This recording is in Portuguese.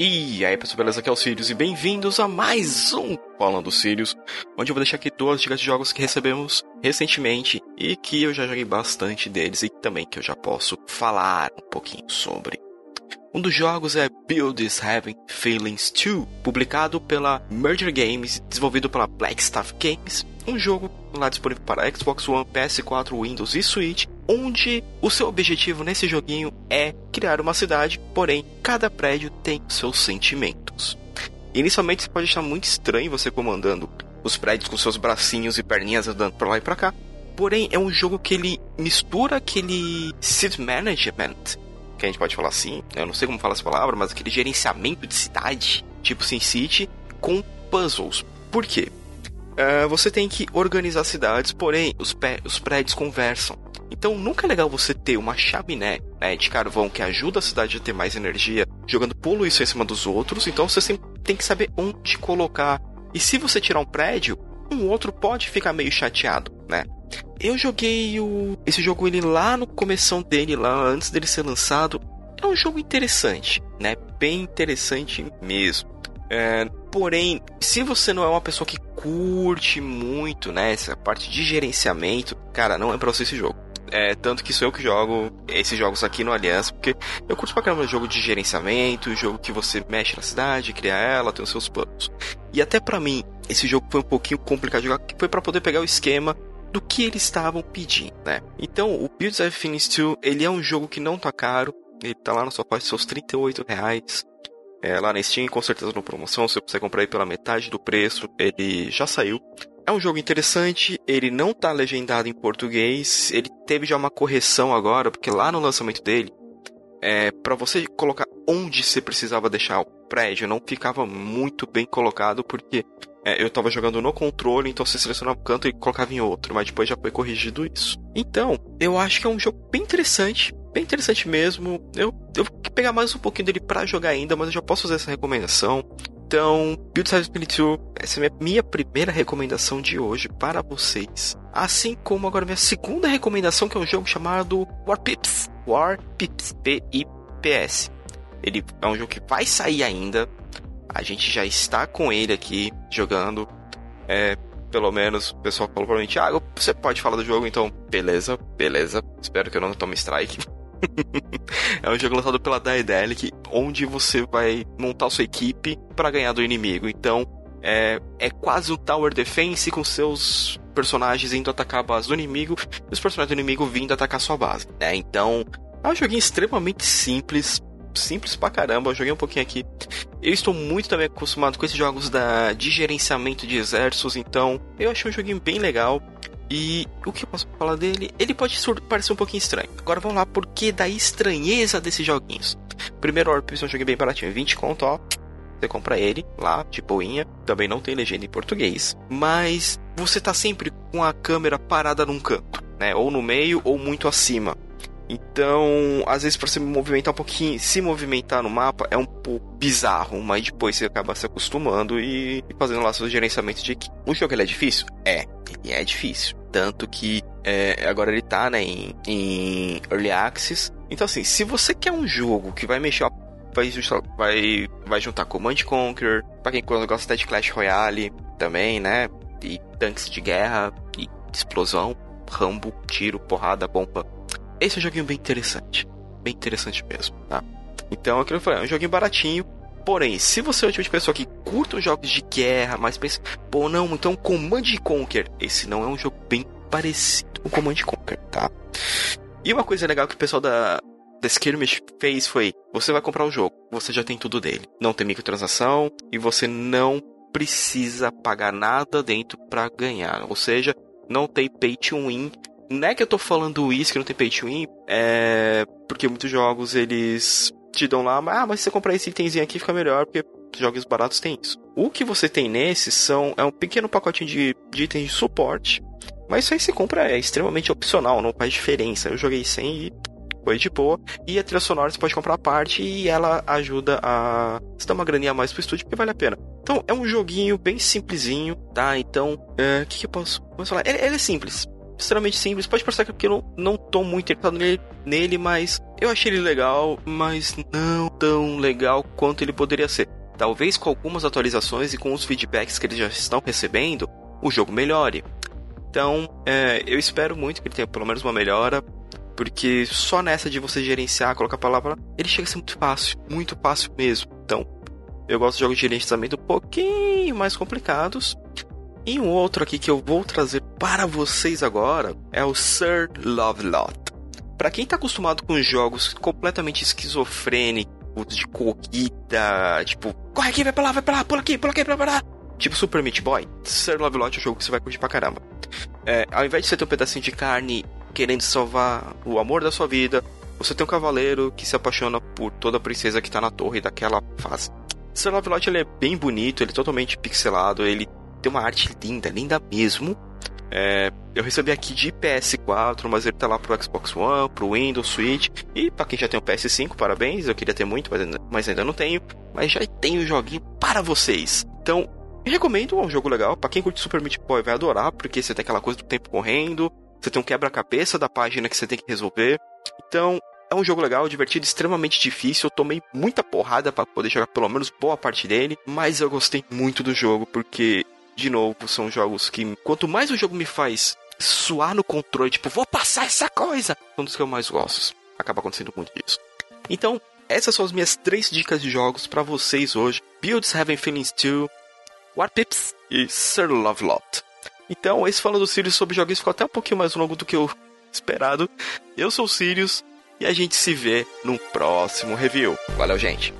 E aí pessoal, beleza? Aqui é o Sirius e bem-vindos a mais um Falando Sirius, onde eu vou deixar aqui duas dicas de jogos que recebemos recentemente e que eu já joguei bastante deles e também que eu já posso falar um pouquinho sobre. Um dos jogos é Build is Having Feelings 2, publicado pela Merger Games, desenvolvido pela Blackstaff Games, um jogo lá disponível para Xbox One, PS4, Windows e Switch, onde o seu objetivo nesse joguinho é criar uma cidade, porém cada prédio tem seus sentimentos. Inicialmente você pode achar muito estranho você comandando os prédios com seus bracinhos e perninhas andando para lá e para cá. Porém, é um jogo que ele mistura aquele city management, que a gente pode falar assim, eu não sei como falar essa palavra, mas aquele gerenciamento de cidade, tipo SimCity, com puzzles. Por quê? Uh, você tem que organizar cidades, porém os, os prédios conversam. Então nunca é legal você ter uma chaminé né, de carvão que ajuda a cidade a ter mais energia, jogando poluição em cima dos outros. Então você sempre tem que saber onde colocar. E se você tirar um prédio, um outro pode ficar meio chateado, né? Eu joguei o... esse jogo ele lá no começo dele, lá antes dele ser lançado. É um jogo interessante, né? Bem interessante mesmo. É, porém, se você não é uma pessoa que curte muito, né, essa parte de gerenciamento, cara, não é pra você esse jogo. É, tanto que sou eu que jogo esses jogos aqui no Aliança, porque eu curto pra caramba jogo de gerenciamento, jogo que você mexe na cidade, cria ela, tem os seus planos. E até para mim, esse jogo foi um pouquinho complicado de jogar, que foi para poder pegar o esquema do que eles estavam pedindo, né? Então, o Builds of Phoenix 2, ele é um jogo que não tá caro, ele tá lá na sua parte seus 38 reais. É, lá na Steam, com certeza na promoção, se você comprar aí pela metade do preço, ele já saiu. É um jogo interessante, ele não tá legendado em português, ele teve já uma correção agora, porque lá no lançamento dele, é, para você colocar onde você precisava deixar o prédio, não ficava muito bem colocado, porque é, eu tava jogando no controle, então você selecionava um canto e colocava em outro, mas depois já foi corrigido isso. Então, eu acho que é um jogo bem interessante, bem interessante mesmo. Eu, eu vou pegar mais um pouquinho dele para jogar ainda, mas eu já posso fazer essa recomendação. Então, Build Spirit 2, essa é a minha primeira recomendação de hoje para vocês. Assim como agora minha segunda recomendação, que é um jogo chamado War Pips. War Pips, P-I-P-S. Ele é um jogo que vai sair ainda. A gente já está com ele aqui jogando. É, pelo menos o pessoal falou pra mim, Thiago, você pode falar do jogo, então beleza, beleza. Espero que eu não tome strike. é um jogo lançado pela Daedalic, onde você vai montar sua equipe para ganhar do inimigo. Então, é, é quase um Tower Defense com seus personagens indo atacar a base do inimigo e os personagens do inimigo vindo atacar sua base. Né? Então, é um joguinho extremamente simples, simples pra caramba. Eu joguei um pouquinho aqui. Eu estou muito também acostumado com esses jogos da, de gerenciamento de exércitos, então eu achei um joguinho bem legal. E o que eu posso falar dele? Ele pode parecer um pouquinho estranho. Agora vamos lá, por que da estranheza desses joguinhos? Primeiro Orpus é um jogo bem baratinho, 20 conto, ó. Você compra ele lá, de boinha. Também não tem legenda em português. Mas você tá sempre com a câmera parada num canto, né? Ou no meio ou muito acima. Então, às vezes, para se movimentar um pouquinho, se movimentar no mapa é um pouco bizarro, mas depois você acaba se acostumando e, e fazendo lá seu gerenciamento de equipe. O jogo ele é difícil? É, ele é difícil. Tanto que é, agora ele tá né, em, em Early Access. Então, assim, se você quer um jogo que vai mexer vai, vai, vai juntar Command Conquer, pra quem gosta de Clash Royale também, né? E tanques de guerra, e explosão, rambo, tiro, porrada, bomba esse é um joguinho bem interessante. Bem interessante mesmo, tá? Então, aquilo que eu falei, é um joguinho baratinho. Porém, se você é o tipo de pessoa que curta os jogos de guerra, mas pensa, pô, não, então Command Conquer. Esse não é um jogo bem parecido com Command Conquer, tá? E uma coisa legal que o pessoal da, da Skirmish fez foi: você vai comprar o jogo, você já tem tudo dele. Não tem microtransação e você não precisa pagar nada dentro para ganhar. Ou seja, não tem pay to win não é que eu tô falando isso que não tem pay to win, é. Porque muitos jogos eles te dão lá, ah, mas se você comprar esse itemzinho aqui fica melhor, porque jogos baratos tem isso. O que você tem nesses são é um pequeno pacotinho de, de itens de suporte, mas isso aí você compra é extremamente opcional, não faz diferença. Eu joguei sem e foi de boa. E a trilha sonora você pode comprar a parte e ela ajuda a você dar uma graninha a mais pro estúdio, porque vale a pena. Então é um joguinho bem simplesinho, tá? Então, o é, que, que eu posso, posso falar? Ele, ele é simples extremamente simples. Pode parecer que eu não, não tô muito interessado nele, nele, mas eu achei ele legal, mas não tão legal quanto ele poderia ser. Talvez com algumas atualizações e com os feedbacks que eles já estão recebendo, o jogo melhore. Então, é, eu espero muito que ele tenha pelo menos uma melhora, porque só nessa de você gerenciar, colocar a palavra, ele chega a ser muito fácil, muito fácil mesmo. Então, eu gosto de jogos de gerenciamento um pouquinho mais complicados. E um outro aqui que eu vou trazer para vocês agora é o Sir Love Lot. Para quem está acostumado com jogos completamente esquizofrênicos, de corrida, tipo, corre aqui, vai pra lá, vai pra lá, pula aqui, pula aqui, pula pra lá. Tipo Super Meat Boy, Sir Love Lot é um jogo que você vai curtir pra caramba. É, ao invés de você ter um pedacinho de carne querendo salvar o amor da sua vida, você tem um cavaleiro que se apaixona por toda a princesa que tá na torre daquela fase. Sir Love ele é bem bonito, ele é totalmente pixelado, ele tem uma arte linda, linda mesmo. É, eu recebi aqui de PS4, mas ele tá lá pro Xbox One, pro Windows, Switch. E para quem já tem o PS5, parabéns. Eu queria ter muito, mas ainda, mas ainda não tenho. Mas já tenho o joguinho para vocês. Então, recomendo, é um jogo legal. Para quem curte Super Meat Boy vai adorar, porque você tem aquela coisa do tempo correndo. Você tem um quebra-cabeça da página que você tem que resolver. Então, é um jogo legal, divertido, extremamente difícil. Eu tomei muita porrada para poder jogar pelo menos boa parte dele, mas eu gostei muito do jogo porque de novo, são jogos que quanto mais o jogo me faz suar no controle, tipo, vou passar essa coisa, são dos que eu mais gosto. Acaba acontecendo muito disso. Então, essas são as minhas três dicas de jogos para vocês hoje: Builds Having Feelings 2, War Pips e Sir Love Lot. Então, esse falando do Sirius sobre jogos ficou até um pouquinho mais longo do que eu esperado. Eu sou o Sirius e a gente se vê num próximo review. Valeu, gente!